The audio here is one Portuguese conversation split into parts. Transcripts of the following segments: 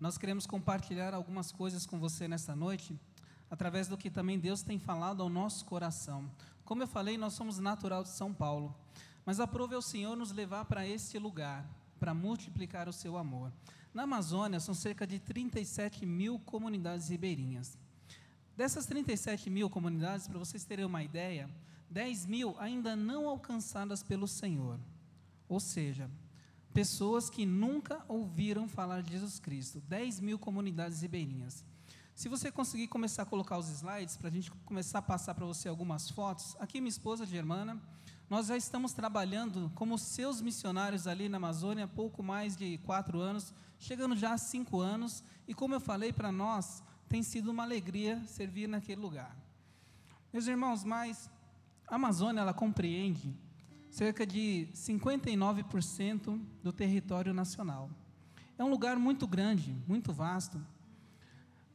Nós queremos compartilhar algumas coisas com você nesta noite, através do que também Deus tem falado ao nosso coração. Como eu falei, nós somos natural de São Paulo, mas aprove ao Senhor nos levar para este lugar, para multiplicar o seu amor. Na Amazônia, são cerca de 37 mil comunidades ribeirinhas. Dessas 37 mil comunidades, para vocês terem uma ideia, 10 mil ainda não alcançadas pelo Senhor. Ou seja, pessoas que nunca ouviram falar de Jesus Cristo. 10 mil comunidades ribeirinhas. Se você conseguir começar a colocar os slides, para a gente começar a passar para você algumas fotos. Aqui, minha esposa Germana, nós já estamos trabalhando como seus missionários ali na Amazônia há pouco mais de quatro anos, chegando já a cinco anos. E como eu falei para nós, tem sido uma alegria servir naquele lugar. Meus irmãos, mas a Amazônia, ela compreende cerca de 59% do território nacional. É um lugar muito grande, muito vasto.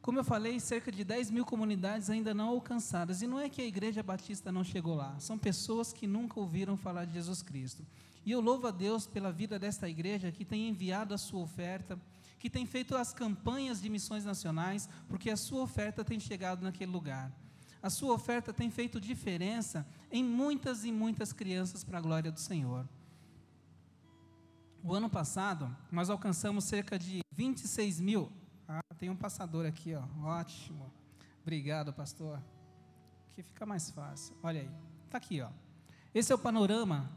Como eu falei, cerca de 10 mil comunidades ainda não alcançadas. E não é que a Igreja Batista não chegou lá, são pessoas que nunca ouviram falar de Jesus Cristo. E eu louvo a Deus pela vida desta igreja que tem enviado a sua oferta, que tem feito as campanhas de missões nacionais, porque a sua oferta tem chegado naquele lugar a sua oferta tem feito diferença em muitas e muitas crianças para a glória do Senhor. O ano passado, nós alcançamos cerca de 26 mil. Ah, tem um passador aqui, ó. Ótimo. Obrigado, pastor. Aqui fica mais fácil. Olha aí. Está aqui, ó. Esse é o panorama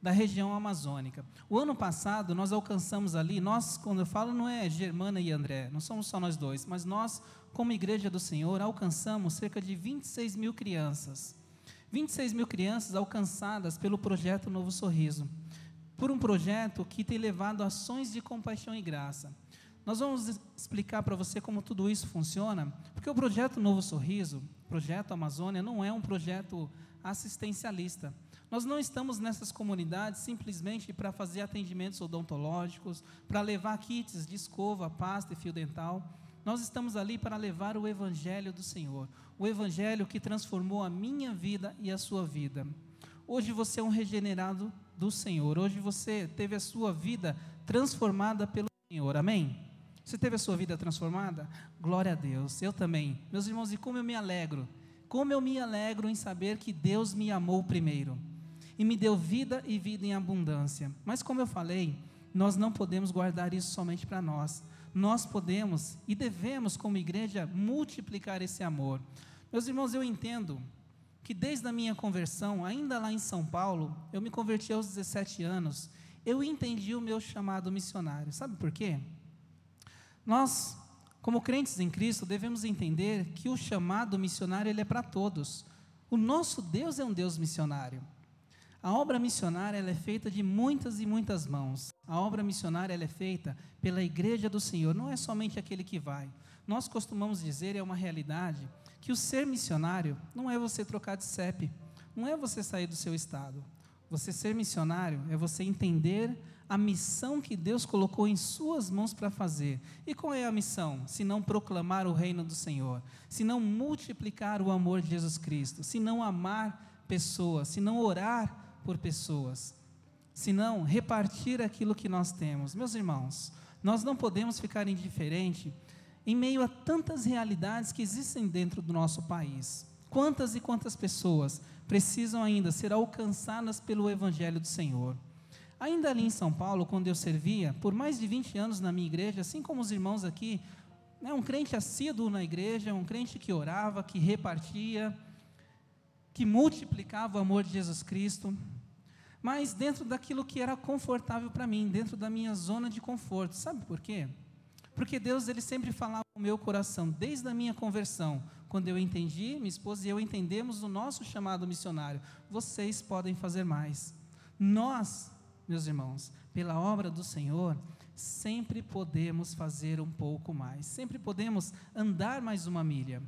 da região amazônica. O ano passado nós alcançamos ali, nós, quando eu falo, não é Germana e André, não somos só nós dois, mas nós, como Igreja do Senhor, alcançamos cerca de 26 mil crianças. 26 mil crianças alcançadas pelo projeto Novo Sorriso, por um projeto que tem levado ações de compaixão e graça. Nós vamos explicar para você como tudo isso funciona, porque o projeto Novo Sorriso, projeto Amazônia, não é um projeto assistencialista. Nós não estamos nessas comunidades simplesmente para fazer atendimentos odontológicos, para levar kits de escova, pasta e fio dental. Nós estamos ali para levar o Evangelho do Senhor, o Evangelho que transformou a minha vida e a sua vida. Hoje você é um regenerado do Senhor, hoje você teve a sua vida transformada pelo Senhor, amém? Você teve a sua vida transformada? Glória a Deus, eu também. Meus irmãos, e como eu me alegro, como eu me alegro em saber que Deus me amou primeiro e me deu vida e vida em abundância. Mas, como eu falei, nós não podemos guardar isso somente para nós. Nós podemos e devemos, como igreja, multiplicar esse amor. Meus irmãos, eu entendo que desde a minha conversão, ainda lá em São Paulo, eu me converti aos 17 anos, eu entendi o meu chamado missionário. Sabe por quê? Nós, como crentes em Cristo, devemos entender que o chamado missionário ele é para todos. O nosso Deus é um Deus missionário. A obra missionária é feita de muitas e muitas mãos. A obra missionária é feita pela igreja do Senhor, não é somente aquele que vai. Nós costumamos dizer, é uma realidade, que o ser missionário não é você trocar de CEP, não é você sair do seu estado. Você ser missionário é você entender a missão que Deus colocou em suas mãos para fazer. E qual é a missão? Se não proclamar o reino do Senhor, se não multiplicar o amor de Jesus Cristo, se não amar pessoas, se não orar por pessoas, senão repartir aquilo que nós temos. Meus irmãos, nós não podemos ficar indiferente em meio a tantas realidades que existem dentro do nosso país. Quantas e quantas pessoas precisam ainda ser alcançadas pelo Evangelho do Senhor? Ainda ali em São Paulo, quando eu servia, por mais de 20 anos na minha igreja, assim como os irmãos aqui, né, um crente assíduo na igreja, um crente que orava, que repartia, que multiplicava o amor de Jesus Cristo, mas dentro daquilo que era confortável para mim, dentro da minha zona de conforto. Sabe por quê? Porque Deus ele sempre falava no meu coração, desde a minha conversão, quando eu entendi, minha esposa e eu entendemos o nosso chamado missionário. Vocês podem fazer mais. Nós, meus irmãos, pela obra do Senhor, sempre podemos fazer um pouco mais. Sempre podemos andar mais uma milha.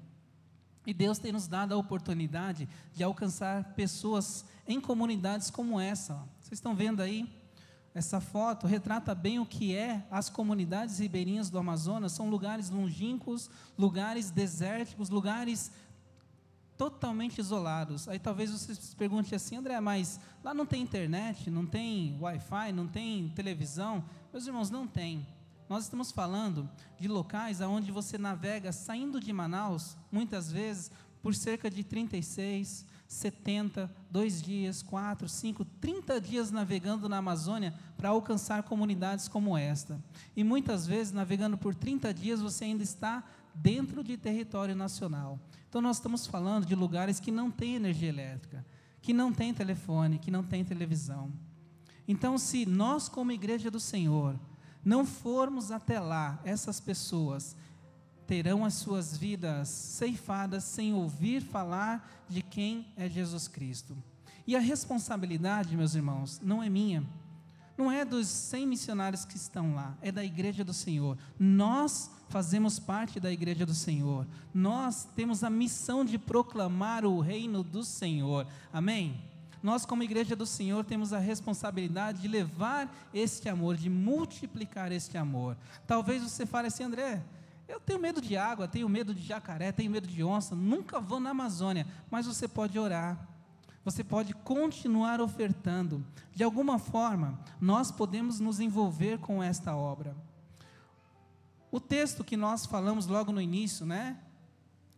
E Deus tem nos dado a oportunidade de alcançar pessoas em comunidades como essa. Vocês estão vendo aí? Essa foto retrata bem o que é as comunidades ribeirinhas do Amazonas. São lugares longínquos, lugares desérticos, lugares totalmente isolados. Aí talvez você se pergunte assim, André, mas lá não tem internet, não tem Wi-Fi, não tem televisão? Meus irmãos, não tem. Nós estamos falando de locais aonde você navega saindo de Manaus, muitas vezes por cerca de 36, 70, dois dias, quatro, cinco, 30 dias navegando na Amazônia para alcançar comunidades como esta. E muitas vezes, navegando por 30 dias, você ainda está dentro de território nacional. Então, nós estamos falando de lugares que não têm energia elétrica, que não têm telefone, que não têm televisão. Então, se nós, como igreja do Senhor, não formos até lá, essas pessoas terão as suas vidas ceifadas sem ouvir falar de quem é Jesus Cristo. E a responsabilidade, meus irmãos, não é minha, não é dos 100 missionários que estão lá, é da igreja do Senhor. Nós fazemos parte da igreja do Senhor. Nós temos a missão de proclamar o reino do Senhor. Amém? Nós, como igreja do Senhor, temos a responsabilidade de levar este amor, de multiplicar este amor. Talvez você fale assim, André, eu tenho medo de água, tenho medo de jacaré, tenho medo de onça, nunca vou na Amazônia, mas você pode orar. Você pode continuar ofertando. De alguma forma, nós podemos nos envolver com esta obra. O texto que nós falamos logo no início, né?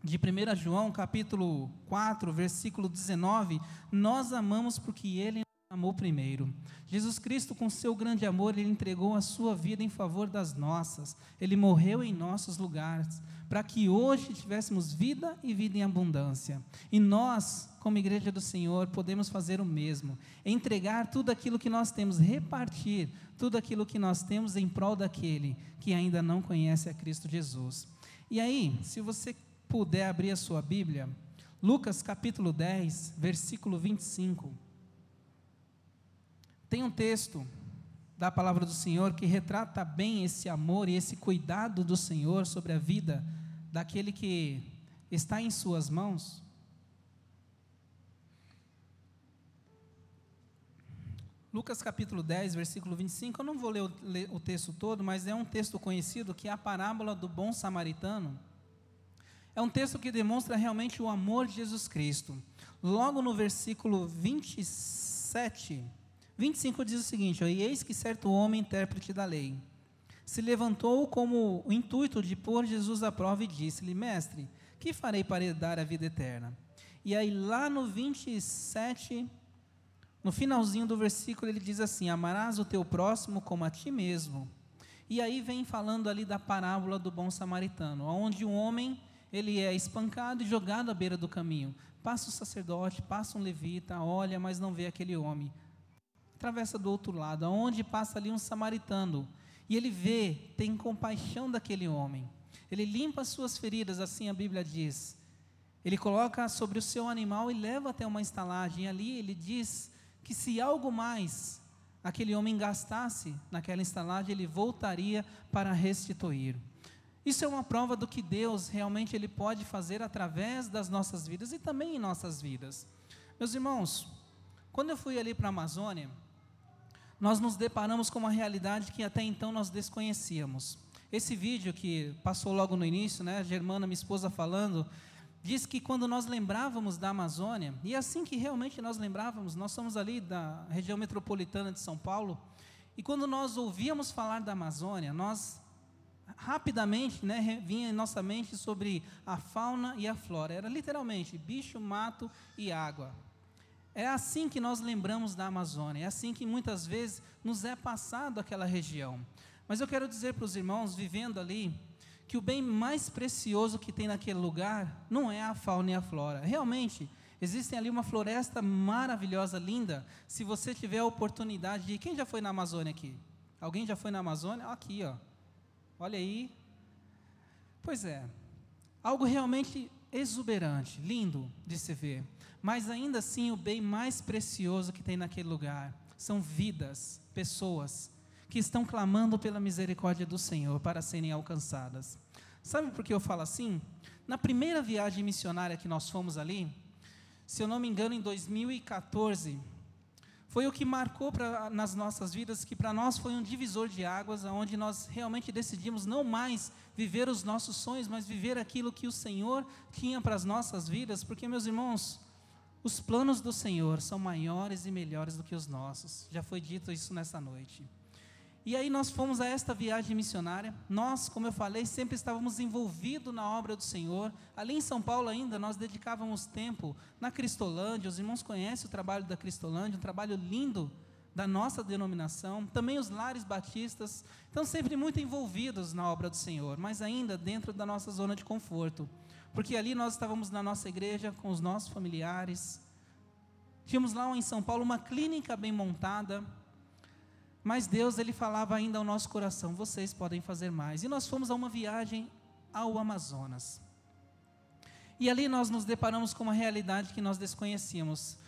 De 1 João, capítulo 4, versículo 19, nós amamos porque ele amou primeiro. Jesus Cristo, com seu grande amor, ele entregou a sua vida em favor das nossas. Ele morreu em nossos lugares, para que hoje tivéssemos vida e vida em abundância. E nós, como igreja do Senhor, podemos fazer o mesmo: entregar tudo aquilo que nós temos, repartir tudo aquilo que nós temos em prol daquele que ainda não conhece a Cristo Jesus. E aí, se você puder abrir a sua Bíblia, Lucas capítulo 10, versículo 25. Tem um texto da palavra do Senhor que retrata bem esse amor e esse cuidado do Senhor sobre a vida daquele que está em Suas mãos. Lucas capítulo 10, versículo 25, eu não vou ler o, ler o, texto todo, mas é um texto conhecido que é a parábola do bom samaritano. É um texto que demonstra realmente o amor de Jesus Cristo. Logo no versículo 27, 25 diz o seguinte: E eis que certo homem, intérprete da lei, se levantou como o intuito de pôr Jesus à prova e disse-lhe: Mestre, que farei para herdar a vida eterna? E aí, lá no 27, no finalzinho do versículo, ele diz assim: Amarás o teu próximo como a ti mesmo. E aí vem falando ali da parábola do bom samaritano, onde um homem ele é espancado e jogado à beira do caminho. Passa o sacerdote, passa um levita, olha, mas não vê aquele homem atravessa do outro lado, aonde passa ali um samaritano, e ele vê, tem compaixão daquele homem. Ele limpa as suas feridas, assim a Bíblia diz. Ele coloca sobre o seu animal e leva até uma estalagem. Ali ele diz que se algo mais aquele homem gastasse naquela estalagem, ele voltaria para restituir. Isso é uma prova do que Deus realmente ele pode fazer através das nossas vidas e também em nossas vidas. Meus irmãos, quando eu fui ali para a Amazônia, nós nos deparamos com uma realidade que até então nós desconhecíamos. Esse vídeo que passou logo no início, né, a Germana, minha esposa, falando, diz que quando nós lembrávamos da Amazônia, e é assim que realmente nós lembrávamos, nós somos ali da região metropolitana de São Paulo, e quando nós ouvíamos falar da Amazônia, nós rapidamente né, vinha em nossa mente sobre a fauna e a flora. Era literalmente bicho, mato e água. É assim que nós lembramos da Amazônia, é assim que muitas vezes nos é passado aquela região. Mas eu quero dizer para os irmãos, vivendo ali, que o bem mais precioso que tem naquele lugar não é a fauna e a flora. Realmente, existem ali uma floresta maravilhosa, linda. Se você tiver a oportunidade de. Quem já foi na Amazônia aqui? Alguém já foi na Amazônia? Aqui, ó. Olha aí. Pois é. Algo realmente exuberante, lindo de se ver. Mas ainda assim, o bem mais precioso que tem naquele lugar são vidas, pessoas que estão clamando pela misericórdia do Senhor para serem alcançadas. Sabe por que eu falo assim? Na primeira viagem missionária que nós fomos ali, se eu não me engano, em 2014, foi o que marcou pra, nas nossas vidas, que para nós foi um divisor de águas, onde nós realmente decidimos não mais viver os nossos sonhos, mas viver aquilo que o Senhor tinha para as nossas vidas, porque, meus irmãos, os planos do Senhor são maiores e melhores do que os nossos. Já foi dito isso nessa noite. E aí nós fomos a esta viagem missionária. Nós, como eu falei, sempre estávamos envolvidos na obra do Senhor. Ali em São Paulo ainda, nós dedicávamos tempo na Cristolândia. Os irmãos conhecem o trabalho da Cristolândia, um trabalho lindo da nossa denominação. Também os lares batistas. Estão sempre muito envolvidos na obra do Senhor, mas ainda dentro da nossa zona de conforto. Porque ali nós estávamos na nossa igreja com os nossos familiares. Tínhamos lá em São Paulo uma clínica bem montada mas Deus ele falava ainda ao nosso coração: vocês podem fazer mais. E nós fomos a uma viagem ao Amazonas. E ali nós nos deparamos com uma realidade que nós desconhecíamos.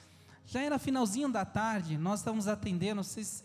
Já era finalzinho da tarde, nós estávamos atendendo, vocês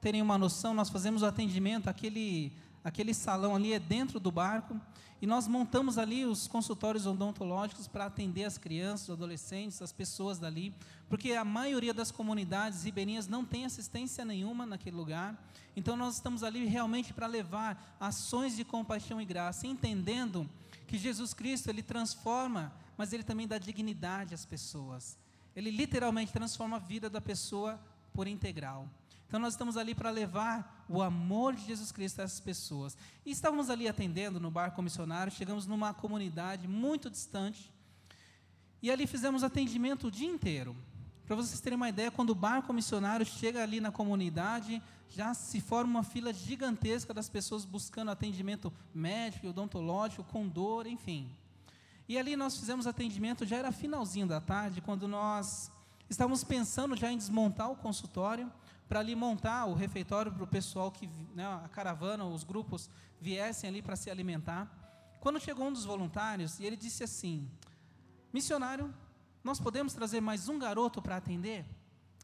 terem uma noção, nós fazemos o atendimento, aquele, aquele salão ali é dentro do barco, e nós montamos ali os consultórios odontológicos para atender as crianças, os adolescentes, as pessoas dali, porque a maioria das comunidades ribeirinhas não tem assistência nenhuma naquele lugar. Então nós estamos ali realmente para levar ações de compaixão e graça, entendendo que Jesus Cristo ele transforma, mas ele também dá dignidade às pessoas. Ele literalmente transforma a vida da pessoa por integral. Então nós estamos ali para levar o amor de Jesus Cristo a essas pessoas. E estávamos ali atendendo no barco missionário, chegamos numa comunidade muito distante. E ali fizemos atendimento o dia inteiro. Para vocês terem uma ideia, quando o barco missionário chega ali na comunidade, já se forma uma fila gigantesca das pessoas buscando atendimento médico, odontológico, com dor, enfim. E ali nós fizemos atendimento, já era finalzinho da tarde, quando nós estávamos pensando já em desmontar o consultório para ali montar o refeitório para o pessoal que, né, a caravana, os grupos viessem ali para se alimentar. Quando chegou um dos voluntários e ele disse assim: Missionário, nós podemos trazer mais um garoto para atender?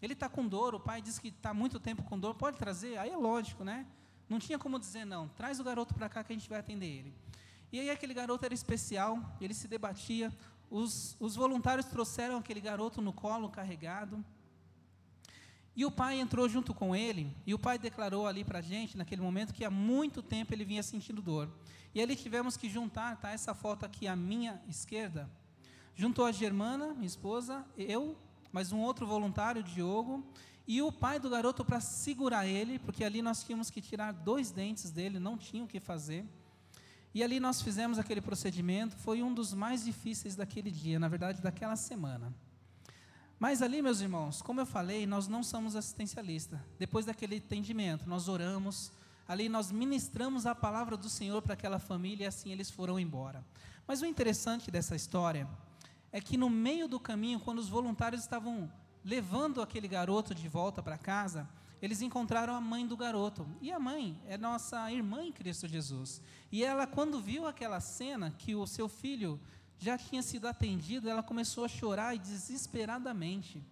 Ele está com dor, o pai disse que está muito tempo com dor, pode trazer? Aí é lógico, né? Não tinha como dizer não, traz o garoto para cá que a gente vai atender ele. E aí aquele garoto era especial, ele se debatia, os, os voluntários trouxeram aquele garoto no colo carregado, e o pai entrou junto com ele, e o pai declarou ali para a gente, naquele momento, que há muito tempo ele vinha sentindo dor. E ali tivemos que juntar, tá? Essa foto aqui à minha esquerda. Juntou a Germana, minha esposa, eu, mais um outro voluntário, Diogo, e o pai do garoto para segurar ele, porque ali nós tínhamos que tirar dois dentes dele, não tinha o que fazer. E ali nós fizemos aquele procedimento, foi um dos mais difíceis daquele dia, na verdade, daquela semana. Mas ali, meus irmãos, como eu falei, nós não somos assistencialistas. Depois daquele entendimento, nós oramos, ali nós ministramos a palavra do Senhor para aquela família e assim eles foram embora. Mas o interessante dessa história é que no meio do caminho, quando os voluntários estavam levando aquele garoto de volta para casa, eles encontraram a mãe do garoto. E a mãe é nossa irmã em Cristo Jesus. E ela, quando viu aquela cena que o seu filho já tinha sido atendida, ela começou a chorar desesperadamente.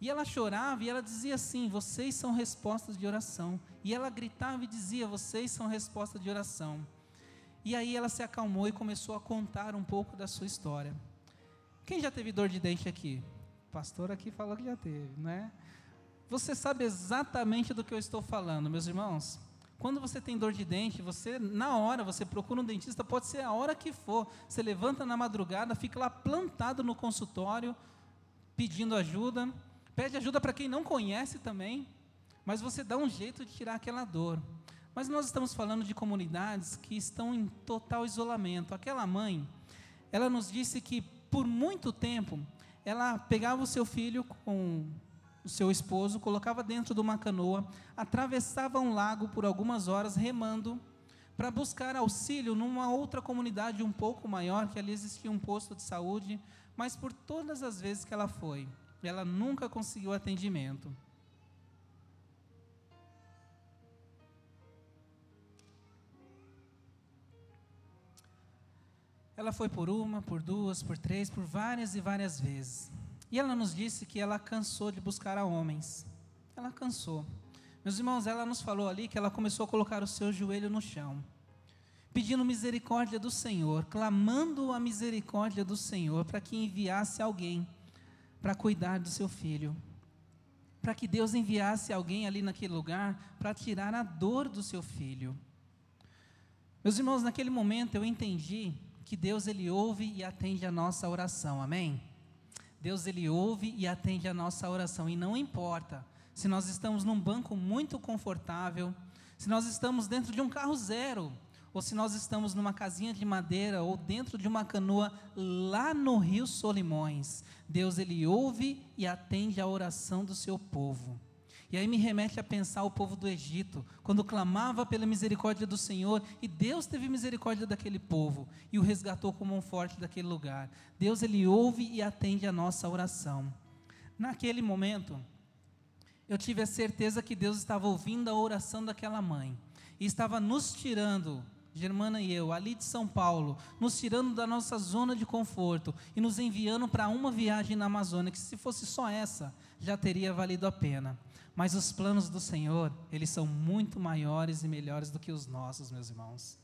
E ela chorava e ela dizia assim: Vocês são respostas de oração. E ela gritava e dizia: Vocês são respostas de oração. E aí ela se acalmou e começou a contar um pouco da sua história. Quem já teve dor de dente aqui? O pastor aqui falou que já teve, né? Você sabe exatamente do que eu estou falando, meus irmãos. Quando você tem dor de dente, você na hora você procura um dentista, pode ser a hora que for. Você levanta na madrugada, fica lá plantado no consultório, pedindo ajuda, pede ajuda para quem não conhece também, mas você dá um jeito de tirar aquela dor. Mas nós estamos falando de comunidades que estão em total isolamento. Aquela mãe, ela nos disse que por muito tempo ela pegava o seu filho com o seu esposo, colocava dentro de uma canoa, atravessava um lago por algumas horas remando para buscar auxílio numa outra comunidade um pouco maior, que ali existia um posto de saúde, mas por todas as vezes que ela foi, ela nunca conseguiu atendimento. Ela foi por uma, por duas, por três, por várias e várias vezes. E ela nos disse que ela cansou de buscar a homens. Ela cansou. Meus irmãos, ela nos falou ali que ela começou a colocar o seu joelho no chão, pedindo misericórdia do Senhor, clamando a misericórdia do Senhor para que enviasse alguém para cuidar do seu filho. Para que Deus enviasse alguém ali naquele lugar para tirar a dor do seu filho. Meus irmãos, naquele momento eu entendi que Deus ele ouve e atende a nossa oração. Amém? Deus ele ouve e atende a nossa oração e não importa se nós estamos num banco muito confortável, se nós estamos dentro de um carro zero, ou se nós estamos numa casinha de madeira ou dentro de uma canoa lá no Rio Solimões, Deus ele ouve e atende a oração do seu povo. E aí me remete a pensar o povo do Egito, quando clamava pela misericórdia do Senhor, e Deus teve misericórdia daquele povo e o resgatou como um forte daquele lugar. Deus ele ouve e atende a nossa oração. Naquele momento, eu tive a certeza que Deus estava ouvindo a oração daquela mãe e estava nos tirando Germana e eu, ali de São Paulo, nos tirando da nossa zona de conforto e nos enviando para uma viagem na Amazônia, que se fosse só essa, já teria valido a pena. Mas os planos do Senhor, eles são muito maiores e melhores do que os nossos, meus irmãos.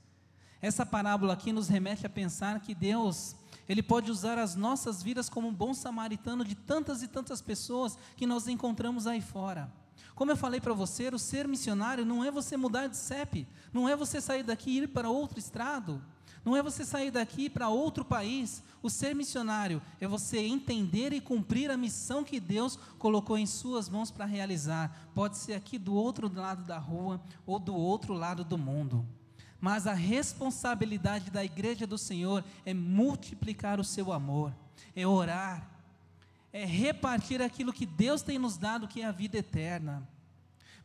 Essa parábola aqui nos remete a pensar que Deus, Ele pode usar as nossas vidas como um bom samaritano de tantas e tantas pessoas que nós encontramos aí fora. Como eu falei para você, o ser missionário não é você mudar de CEP, não é você sair daqui e ir para outro estrado, não é você sair daqui para outro país. O ser missionário é você entender e cumprir a missão que Deus colocou em suas mãos para realizar. Pode ser aqui do outro lado da rua ou do outro lado do mundo. Mas a responsabilidade da igreja do Senhor é multiplicar o seu amor, é orar, é repartir aquilo que Deus tem nos dado, que é a vida eterna.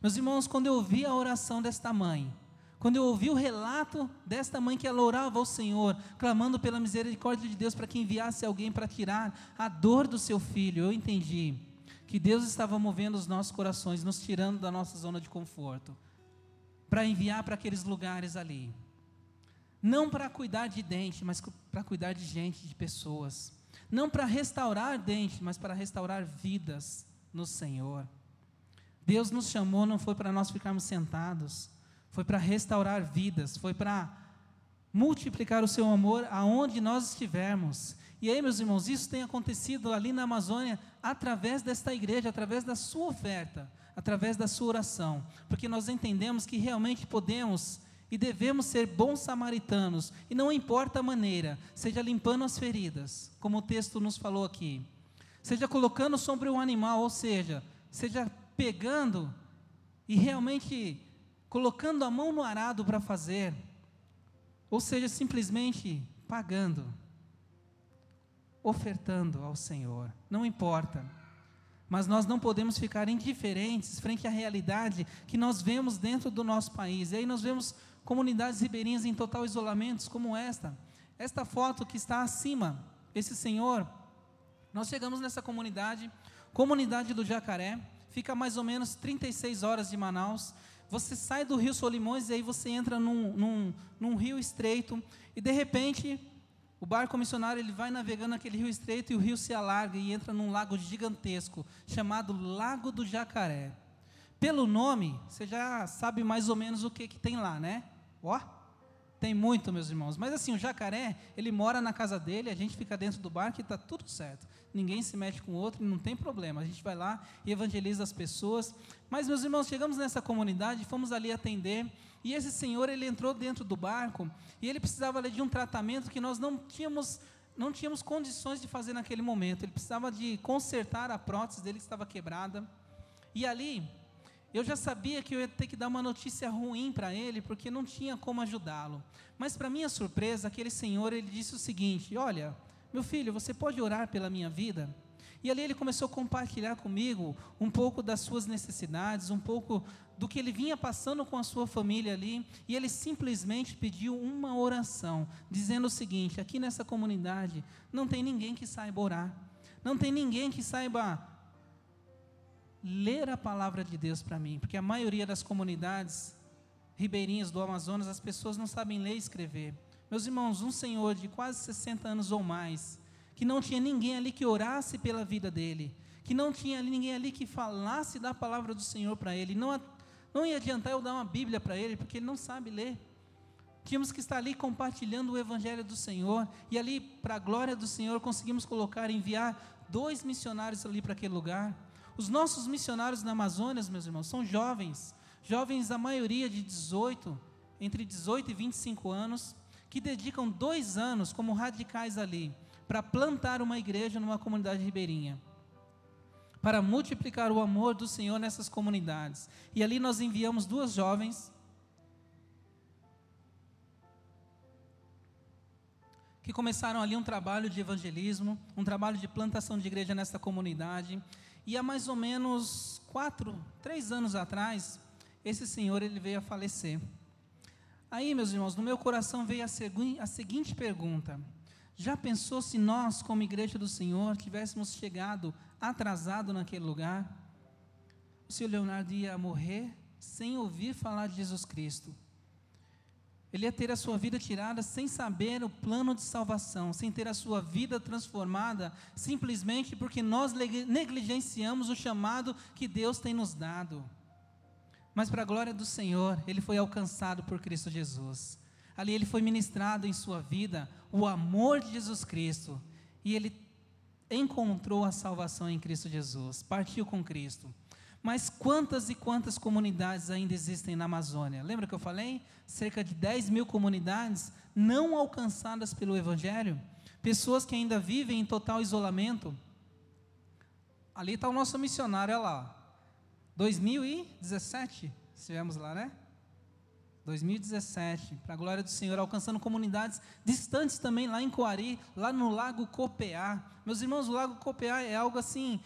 Meus irmãos, quando eu ouvi a oração desta mãe, quando eu ouvi o relato desta mãe que ela orava ao Senhor, clamando pela misericórdia de Deus para que enviasse alguém para tirar a dor do seu filho, eu entendi que Deus estava movendo os nossos corações, nos tirando da nossa zona de conforto, para enviar para aqueles lugares ali. Não para cuidar de dente, mas para cuidar de gente, de pessoas. Não para restaurar dente, mas para restaurar vidas no Senhor. Deus nos chamou, não foi para nós ficarmos sentados foi para restaurar vidas, foi para multiplicar o seu amor aonde nós estivermos. E aí, meus irmãos, isso tem acontecido ali na Amazônia através desta igreja, através da sua oferta, através da sua oração, porque nós entendemos que realmente podemos e devemos ser bons samaritanos, e não importa a maneira, seja limpando as feridas, como o texto nos falou aqui, seja colocando sobre o animal, ou seja, seja pegando e realmente colocando a mão no arado para fazer, ou seja, simplesmente pagando, ofertando ao Senhor, não importa. Mas nós não podemos ficar indiferentes frente à realidade que nós vemos dentro do nosso país. E aí nós vemos comunidades ribeirinhas em total isolamento, como esta. Esta foto que está acima, esse senhor, nós chegamos nessa comunidade, comunidade do Jacaré, fica mais ou menos 36 horas de Manaus. Você sai do rio Solimões e aí você entra num, num, num rio estreito e de repente o barco missionário ele vai navegando naquele rio estreito e o rio se alarga e entra num lago gigantesco chamado Lago do Jacaré. Pelo nome, você já sabe mais ou menos o que, que tem lá, né? Ó, tem muito, meus irmãos. Mas assim, o jacaré, ele mora na casa dele, a gente fica dentro do barco e está tudo certo. Ninguém se mete com o outro, não tem problema. A gente vai lá e evangeliza as pessoas. Mas, meus irmãos, chegamos nessa comunidade, fomos ali atender. E esse senhor, ele entrou dentro do barco e ele precisava ali, de um tratamento que nós não tínhamos não tínhamos condições de fazer naquele momento. Ele precisava de consertar a prótese dele que estava quebrada. E ali, eu já sabia que eu ia ter que dar uma notícia ruim para ele, porque não tinha como ajudá-lo. Mas, para minha surpresa, aquele senhor ele disse o seguinte: Olha, meu filho, você pode orar pela minha vida? E ali ele começou a compartilhar comigo um pouco das suas necessidades, um pouco do que ele vinha passando com a sua família ali, e ele simplesmente pediu uma oração, dizendo o seguinte: aqui nessa comunidade não tem ninguém que saiba orar, não tem ninguém que saiba ler a palavra de Deus para mim, porque a maioria das comunidades ribeirinhas do Amazonas, as pessoas não sabem ler e escrever. Meus irmãos, um senhor de quase 60 anos ou mais, que não tinha ninguém ali que orasse pela vida dele, que não tinha ninguém ali que falasse da palavra do Senhor para ele, não, não ia adiantar eu dar uma Bíblia para ele, porque ele não sabe ler. Tínhamos que estar ali compartilhando o Evangelho do Senhor, e ali, para a glória do Senhor, conseguimos colocar, enviar dois missionários ali para aquele lugar. Os nossos missionários na Amazônia, meus irmãos, são jovens, jovens, a maioria de 18, entre 18 e 25 anos, que dedicam dois anos como radicais ali, para plantar uma igreja numa comunidade ribeirinha. para multiplicar o amor do Senhor nessas comunidades. E ali nós enviamos duas jovens que começaram ali um trabalho de evangelismo, um trabalho de plantação de igreja nessa comunidade. E há mais ou menos quatro, três anos atrás, esse senhor ele veio a falecer. Aí, meus irmãos, no meu coração veio a, segui a seguinte pergunta: já pensou se nós, como igreja do Senhor, tivéssemos chegado atrasado naquele lugar? O Leonardo ia morrer sem ouvir falar de Jesus Cristo. Ele ia ter a sua vida tirada sem saber o plano de salvação, sem ter a sua vida transformada, simplesmente porque nós negligenciamos o chamado que Deus tem nos dado. Mas, para a glória do Senhor, ele foi alcançado por Cristo Jesus. Ali ele foi ministrado em sua vida o amor de Jesus Cristo. E ele encontrou a salvação em Cristo Jesus, partiu com Cristo. Mas quantas e quantas comunidades ainda existem na Amazônia? Lembra que eu falei? Cerca de 10 mil comunidades não alcançadas pelo Evangelho. Pessoas que ainda vivem em total isolamento. Ali está o nosso missionário, olha lá. 2017, estivemos lá, né? 2017, para a glória do Senhor, alcançando comunidades distantes também, lá em Coari, lá no Lago Copeá. Meus irmãos, o Lago Copeá é algo assim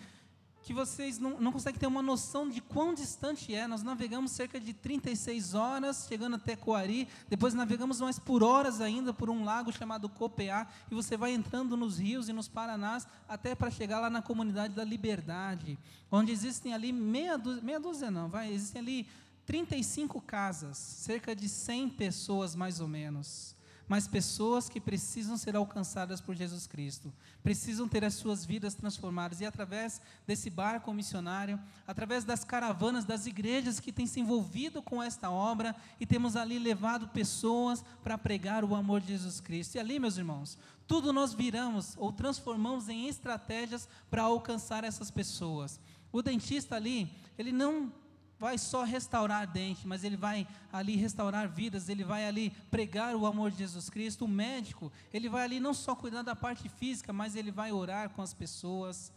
que vocês não, não conseguem ter uma noção de quão distante é. Nós navegamos cerca de 36 horas, chegando até Coari, depois navegamos mais por horas ainda por um lago chamado Copeá, e você vai entrando nos rios e nos Paranás, até para chegar lá na comunidade da Liberdade, onde existem ali meia dúzia, meia dúzia não, vai, existem ali 35 casas, cerca de 100 pessoas mais ou menos mas pessoas que precisam ser alcançadas por Jesus Cristo, precisam ter as suas vidas transformadas, e através desse barco missionário, através das caravanas das igrejas que têm se envolvido com esta obra, e temos ali levado pessoas para pregar o amor de Jesus Cristo. E ali, meus irmãos, tudo nós viramos ou transformamos em estratégias para alcançar essas pessoas. O dentista ali, ele não vai só restaurar dente, mas ele vai ali restaurar vidas, ele vai ali pregar o amor de Jesus Cristo. O médico, ele vai ali não só cuidar da parte física, mas ele vai orar com as pessoas.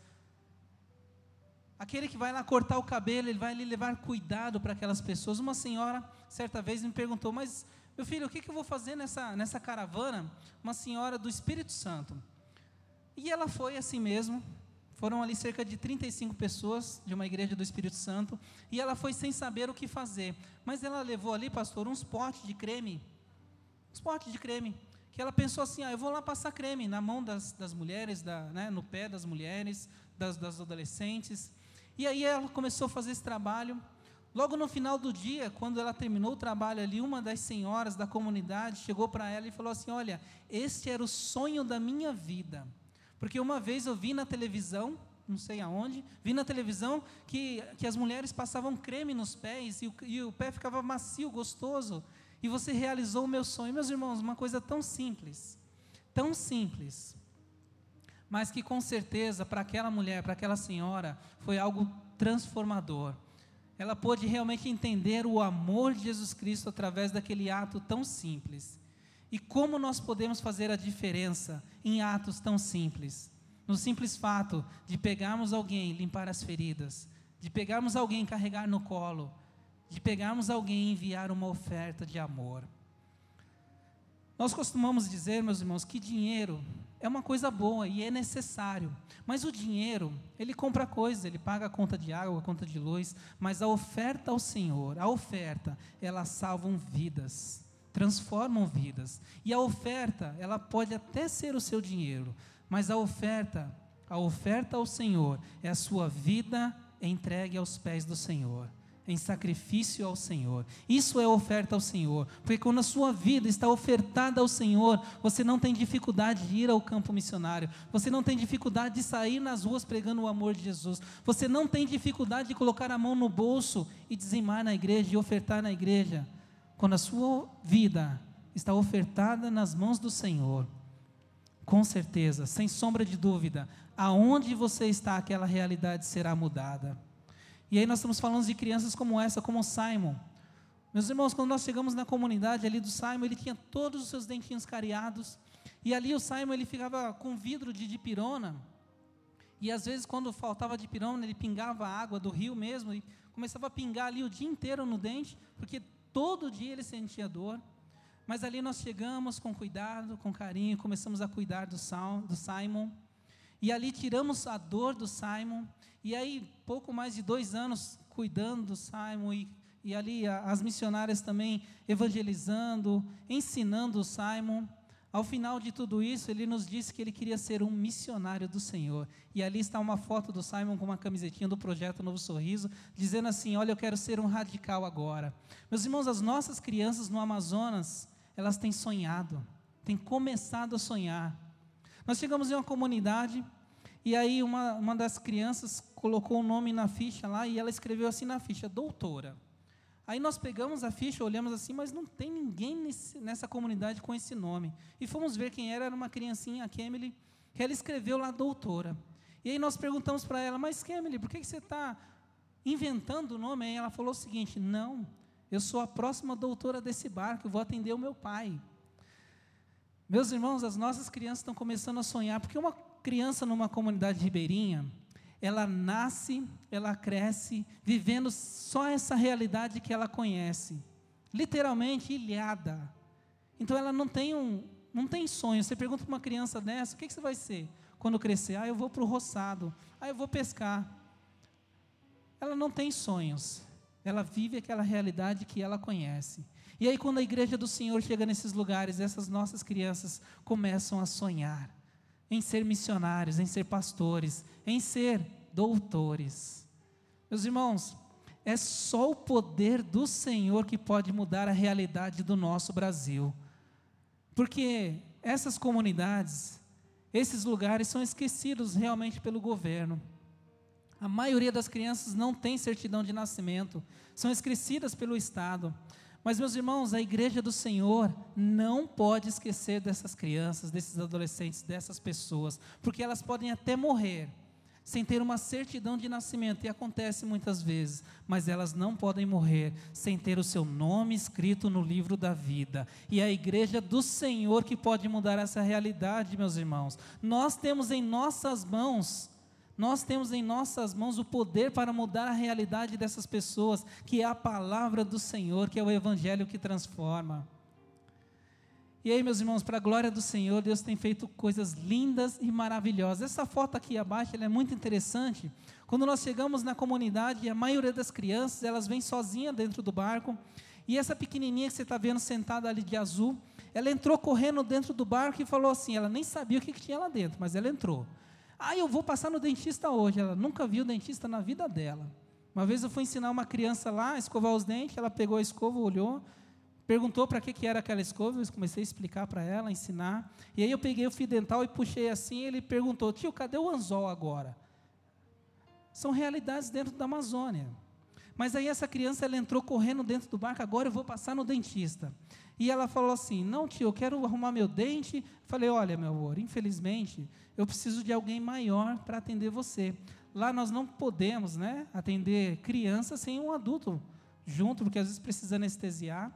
Aquele que vai lá cortar o cabelo, ele vai ali levar cuidado para aquelas pessoas. Uma senhora, certa vez, me perguntou: Mas, meu filho, o que, que eu vou fazer nessa, nessa caravana? Uma senhora do Espírito Santo. E ela foi assim mesmo, foram ali cerca de 35 pessoas de uma igreja do Espírito Santo, e ela foi sem saber o que fazer. Mas ela levou ali, pastor, uns potes de creme. Uns potes de creme. Que ela pensou assim: ah, eu vou lá passar creme na mão das, das mulheres, da, né, no pé das mulheres, das, das adolescentes. E aí ela começou a fazer esse trabalho. Logo no final do dia, quando ela terminou o trabalho ali, uma das senhoras da comunidade chegou para ela e falou assim: Olha, este era o sonho da minha vida. Porque uma vez eu vi na televisão, não sei aonde, vi na televisão que, que as mulheres passavam creme nos pés e o, e o pé ficava macio, gostoso. E você realizou o meu sonho. Meus irmãos, uma coisa tão simples, tão simples, mas que com certeza para aquela mulher, para aquela senhora, foi algo transformador. Ela pôde realmente entender o amor de Jesus Cristo através daquele ato tão simples. E como nós podemos fazer a diferença em atos tão simples? No simples fato de pegarmos alguém, limpar as feridas, de pegarmos alguém, carregar no colo, de pegarmos alguém e enviar uma oferta de amor. Nós costumamos dizer, meus irmãos, que dinheiro é uma coisa boa e é necessário. Mas o dinheiro, ele compra coisas, ele paga a conta de água, a conta de luz, mas a oferta ao Senhor, a oferta, ela salva vidas transformam vidas. E a oferta, ela pode até ser o seu dinheiro, mas a oferta, a oferta ao Senhor é a sua vida entregue aos pés do Senhor, em sacrifício ao Senhor. Isso é oferta ao Senhor, porque quando a sua vida está ofertada ao Senhor, você não tem dificuldade de ir ao campo missionário, você não tem dificuldade de sair nas ruas pregando o amor de Jesus, você não tem dificuldade de colocar a mão no bolso e dizimar na igreja, e ofertar na igreja quando a sua vida está ofertada nas mãos do Senhor, com certeza, sem sombra de dúvida, aonde você está, aquela realidade será mudada. E aí nós estamos falando de crianças como essa, como Simon. Meus irmãos, quando nós chegamos na comunidade ali do Simon, ele tinha todos os seus dentinhos cariados, e ali o Simon ele ficava com vidro de dipirona, E às vezes, quando faltava de pirona, ele pingava água do rio mesmo e começava a pingar ali o dia inteiro no dente, porque todo dia ele sentia dor. Mas ali nós chegamos com cuidado, com carinho, começamos a cuidar do, do Simon. E ali tiramos a dor do Simon. E aí, pouco mais de dois anos cuidando do Simon e, e ali a, as missionárias também evangelizando, ensinando o Simon. Ao final de tudo isso, ele nos disse que ele queria ser um missionário do Senhor. E ali está uma foto do Simon com uma camisetinha do projeto Novo Sorriso, dizendo assim: Olha, eu quero ser um radical agora. Meus irmãos, as nossas crianças no Amazonas, elas têm sonhado, têm começado a sonhar. Nós chegamos em uma comunidade e aí uma, uma das crianças colocou o um nome na ficha lá e ela escreveu assim na ficha: Doutora. Aí nós pegamos a ficha, olhamos assim, mas não tem ninguém nesse, nessa comunidade com esse nome. E fomos ver quem era, era uma criancinha, a Kemily, que ela escreveu lá doutora. E aí nós perguntamos para ela, mas Kemily, por que, que você está inventando o nome? Aí ela falou o seguinte: não, eu sou a próxima doutora desse barco, eu vou atender o meu pai. Meus irmãos, as nossas crianças estão começando a sonhar, porque uma criança numa comunidade ribeirinha, ela nasce, ela cresce, vivendo só essa realidade que ela conhece, literalmente ilhada. Então ela não tem um, não tem sonho. Você pergunta para uma criança dessa, o que, que você vai ser quando crescer? Ah, eu vou para o roçado. Ah, eu vou pescar. Ela não tem sonhos. Ela vive aquela realidade que ela conhece. E aí, quando a igreja do Senhor chega nesses lugares, essas nossas crianças começam a sonhar em ser missionários, em ser pastores, em ser doutores. Meus irmãos, é só o poder do Senhor que pode mudar a realidade do nosso Brasil. Porque essas comunidades, esses lugares são esquecidos realmente pelo governo. A maioria das crianças não tem certidão de nascimento, são esquecidas pelo Estado. Mas, meus irmãos, a igreja do Senhor não pode esquecer dessas crianças, desses adolescentes, dessas pessoas, porque elas podem até morrer sem ter uma certidão de nascimento, e acontece muitas vezes, mas elas não podem morrer sem ter o seu nome escrito no livro da vida. E é a igreja do Senhor que pode mudar essa realidade, meus irmãos. Nós temos em nossas mãos nós temos em nossas mãos o poder para mudar a realidade dessas pessoas, que é a palavra do Senhor, que é o Evangelho que transforma. E aí, meus irmãos, para a glória do Senhor, Deus tem feito coisas lindas e maravilhosas. Essa foto aqui abaixo é muito interessante. Quando nós chegamos na comunidade, a maioria das crianças, elas vêm sozinhas dentro do barco. E essa pequenininha que você está vendo sentada ali de azul, ela entrou correndo dentro do barco e falou assim, ela nem sabia o que, que tinha lá dentro, mas ela entrou. Ah, eu vou passar no dentista hoje. Ela nunca viu dentista na vida dela. Uma vez eu fui ensinar uma criança lá a escovar os dentes, ela pegou a escova, olhou, perguntou para que, que era aquela escova, eu comecei a explicar para ela, ensinar. E aí eu peguei o fio dental e puxei assim, ele perguntou, tio, cadê o anzol agora? São realidades dentro da Amazônia. Mas aí essa criança, ela entrou correndo dentro do barco, agora eu vou passar no dentista. E ela falou assim: Não, tio, eu quero arrumar meu dente. Falei: Olha, meu amor, infelizmente, eu preciso de alguém maior para atender você. Lá nós não podemos né, atender criança sem um adulto junto, porque às vezes precisa anestesiar.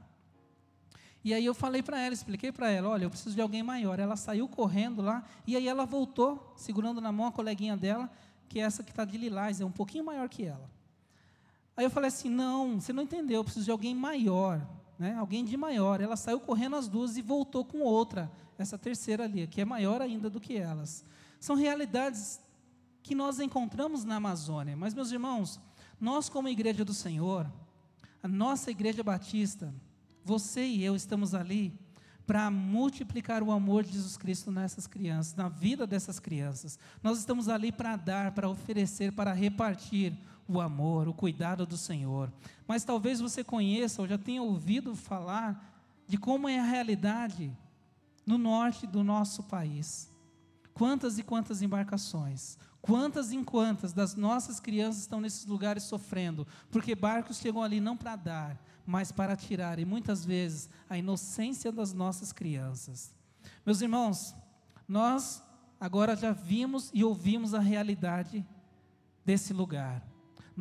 E aí eu falei para ela, expliquei para ela: Olha, eu preciso de alguém maior. Ela saiu correndo lá, e aí ela voltou, segurando na mão a coleguinha dela, que é essa que está de lilás, é um pouquinho maior que ela. Aí eu falei assim: Não, você não entendeu, eu preciso de alguém maior né, alguém de maior. Ela saiu correndo as duas e voltou com outra, essa terceira ali, que é maior ainda do que elas. São realidades que nós encontramos na Amazônia. Mas, meus irmãos, nós, como igreja do Senhor, a nossa igreja batista, você e eu estamos ali para multiplicar o amor de Jesus Cristo nessas crianças, na vida dessas crianças. Nós estamos ali para dar, para oferecer, para repartir o amor, o cuidado do Senhor. Mas talvez você conheça ou já tenha ouvido falar de como é a realidade no norte do nosso país. Quantas e quantas embarcações, quantas e quantas das nossas crianças estão nesses lugares sofrendo, porque barcos chegam ali não para dar, mas para tirar, e muitas vezes a inocência das nossas crianças. Meus irmãos, nós agora já vimos e ouvimos a realidade desse lugar.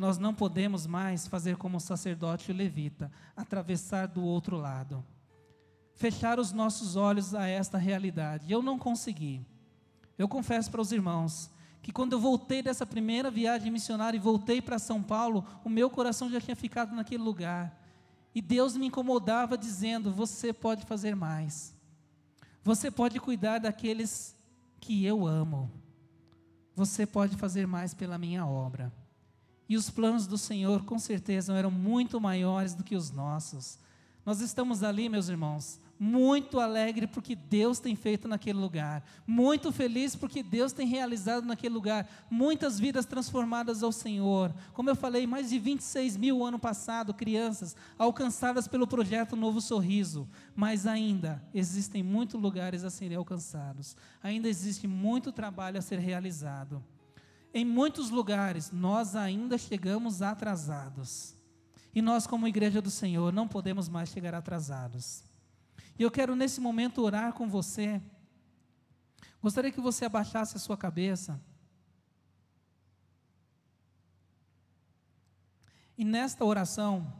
Nós não podemos mais fazer como o sacerdote levita, atravessar do outro lado. Fechar os nossos olhos a esta realidade. Eu não consegui. Eu confesso para os irmãos que quando eu voltei dessa primeira viagem missionária e voltei para São Paulo, o meu coração já tinha ficado naquele lugar. E Deus me incomodava dizendo: Você pode fazer mais. Você pode cuidar daqueles que eu amo. Você pode fazer mais pela minha obra. E os planos do Senhor, com certeza, eram muito maiores do que os nossos. Nós estamos ali, meus irmãos, muito alegre porque Deus tem feito naquele lugar, muito feliz porque Deus tem realizado naquele lugar, muitas vidas transformadas ao Senhor. Como eu falei, mais de 26 mil ano passado, crianças alcançadas pelo projeto Novo Sorriso, mas ainda existem muitos lugares a serem alcançados, ainda existe muito trabalho a ser realizado. Em muitos lugares nós ainda chegamos atrasados. E nós, como igreja do Senhor, não podemos mais chegar atrasados. E eu quero nesse momento orar com você. Gostaria que você abaixasse a sua cabeça. E nesta oração,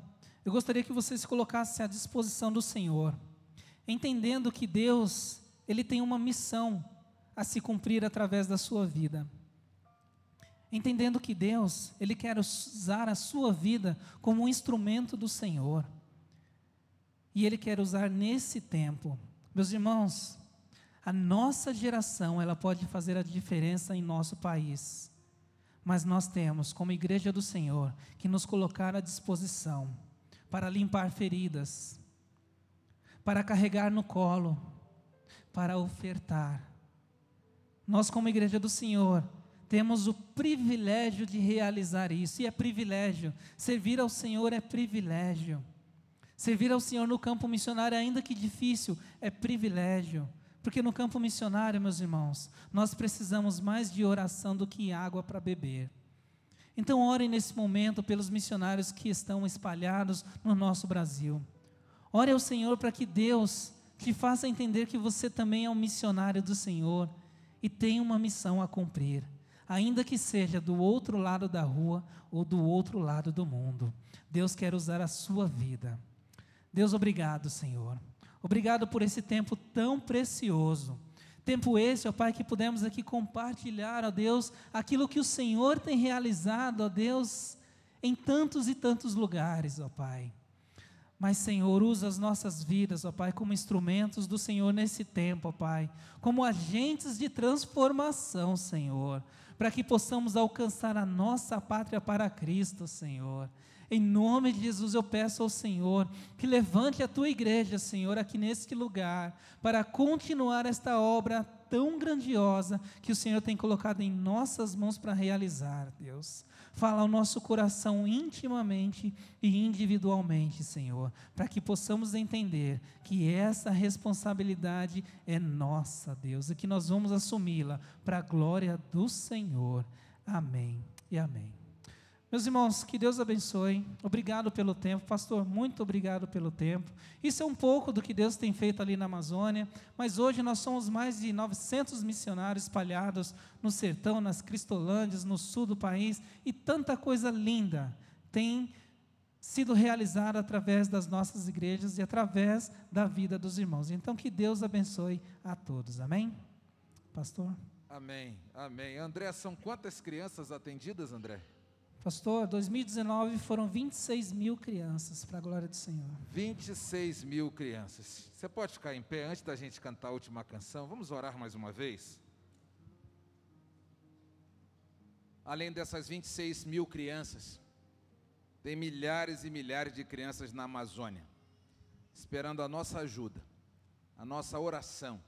eu gostaria que você se colocasse à disposição do Senhor, entendendo que Deus, ele tem uma missão a se cumprir através da sua vida. Entendendo que Deus, ele quer usar a sua vida como um instrumento do Senhor. E Ele quer usar nesse tempo. Meus irmãos, a nossa geração, ela pode fazer a diferença em nosso país. Mas nós temos, como igreja do Senhor, que nos colocar à disposição para limpar feridas, para carregar no colo, para ofertar. Nós, como igreja do Senhor, temos o privilégio de realizar isso, e é privilégio. Servir ao Senhor é privilégio. Servir ao Senhor no campo missionário, ainda que difícil, é privilégio. Porque no campo missionário, meus irmãos, nós precisamos mais de oração do que água para beber. Então, orem nesse momento pelos missionários que estão espalhados no nosso Brasil. Ore ao Senhor para que Deus te faça entender que você também é um missionário do Senhor e tem uma missão a cumprir, ainda que seja do outro lado da rua ou do outro lado do mundo. Deus quer usar a sua vida. Deus, obrigado, Senhor. Obrigado por esse tempo tão precioso. Tempo esse, ó Pai, que pudemos aqui compartilhar, ó Deus, aquilo que o Senhor tem realizado, ó Deus, em tantos e tantos lugares, ó Pai. Mas, Senhor, usa as nossas vidas, ó Pai, como instrumentos do Senhor nesse tempo, ó Pai, como agentes de transformação, Senhor, para que possamos alcançar a nossa pátria para Cristo, Senhor. Em nome de Jesus, eu peço ao Senhor que levante a tua igreja, Senhor, aqui neste lugar, para continuar esta obra tão grandiosa que o Senhor tem colocado em nossas mãos para realizar, Deus. Fala ao nosso coração intimamente e individualmente, Senhor, para que possamos entender que essa responsabilidade é nossa, Deus, e que nós vamos assumi-la para a glória do Senhor. Amém e amém. Meus irmãos, que Deus abençoe. Obrigado pelo tempo, pastor. Muito obrigado pelo tempo. Isso é um pouco do que Deus tem feito ali na Amazônia, mas hoje nós somos mais de 900 missionários espalhados no sertão, nas Cristolândias, no sul do país, e tanta coisa linda tem sido realizada através das nossas igrejas e através da vida dos irmãos. Então, que Deus abençoe a todos. Amém? Pastor? Amém, amém. André, são quantas crianças atendidas, André? Pastor, 2019 foram 26 mil crianças, para a glória do Senhor. 26 mil crianças. Você pode ficar em pé antes da gente cantar a última canção? Vamos orar mais uma vez? Além dessas 26 mil crianças, tem milhares e milhares de crianças na Amazônia, esperando a nossa ajuda, a nossa oração,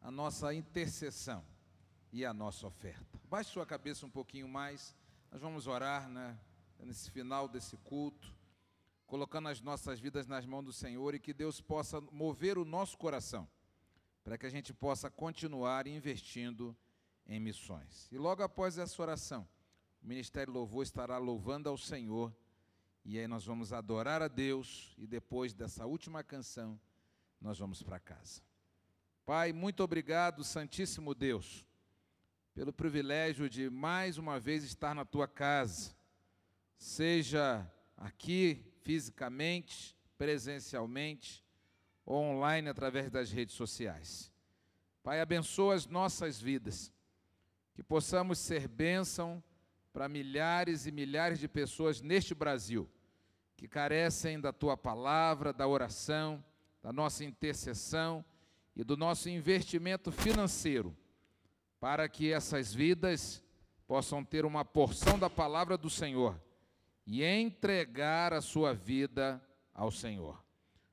a nossa intercessão e a nossa oferta. Baixe sua cabeça um pouquinho mais. Nós vamos orar, né, nesse final desse culto, colocando as nossas vidas nas mãos do Senhor e que Deus possa mover o nosso coração, para que a gente possa continuar investindo em missões. E logo após essa oração, o Ministério Louvor estará louvando ao Senhor, e aí nós vamos adorar a Deus, e depois dessa última canção, nós vamos para casa. Pai, muito obrigado, Santíssimo Deus pelo privilégio de mais uma vez estar na tua casa, seja aqui fisicamente, presencialmente ou online através das redes sociais. Pai, abençoa as nossas vidas. que possamos ser bênção para milhares e milhares de pessoas neste Brasil que carecem da tua palavra, da oração, da nossa intercessão e do nosso investimento financeiro, para que essas vidas possam ter uma porção da palavra do Senhor e entregar a sua vida ao Senhor.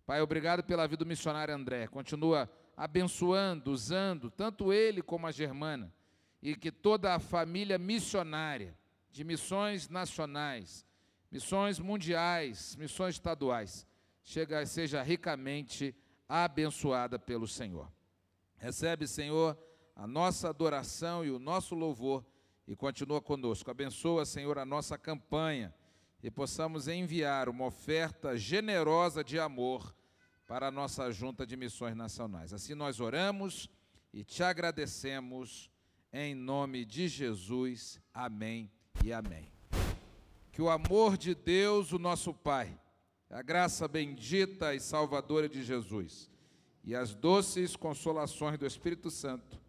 Pai, obrigado pela vida do missionário André. Continua abençoando, usando tanto ele como a Germana e que toda a família missionária de missões nacionais, missões mundiais, missões estaduais, chega, seja ricamente abençoada pelo Senhor. Recebe, Senhor, a nossa adoração e o nosso louvor e continua conosco. Abençoa, Senhor, a nossa campanha e possamos enviar uma oferta generosa de amor para a nossa junta de missões nacionais. Assim nós oramos e te agradecemos em nome de Jesus. Amém e amém. Que o amor de Deus, o nosso Pai, a graça bendita e salvadora de Jesus e as doces consolações do Espírito Santo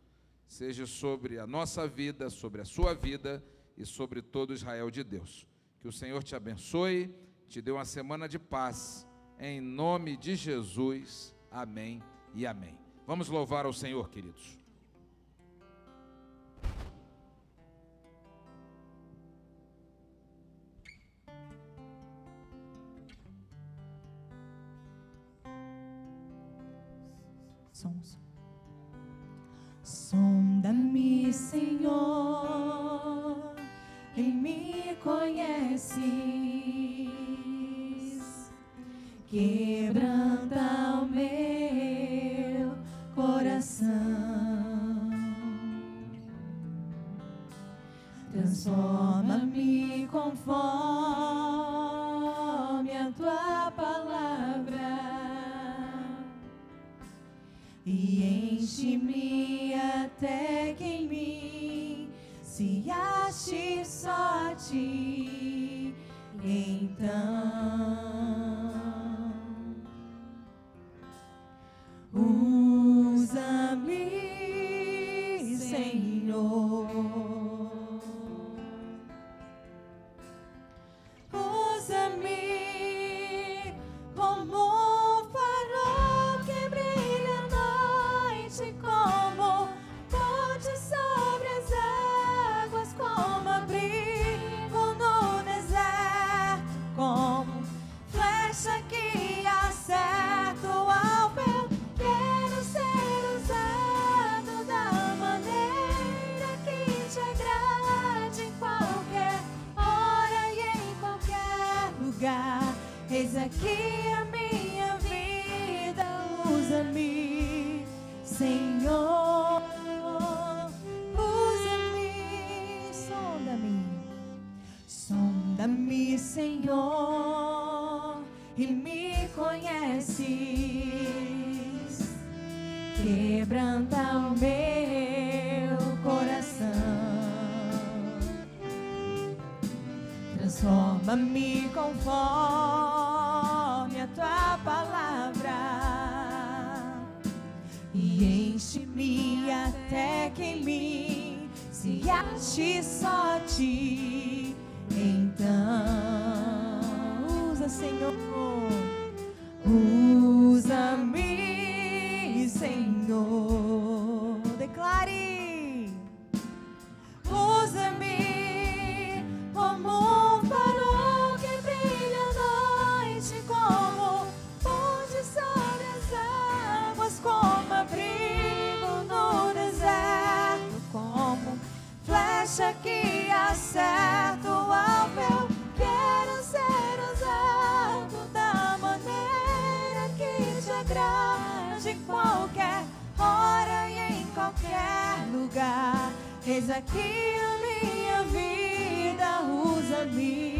seja sobre a nossa vida, sobre a sua vida e sobre todo Israel de Deus. Que o Senhor te abençoe, te dê uma semana de paz, em nome de Jesus. Amém e amém. Vamos louvar ao Senhor, queridos. Sons. Sonda-me, Senhor, e me conheces. Quebranta o meu coração. Transforma-me conforme Eis aqui a minha vida, usa-me.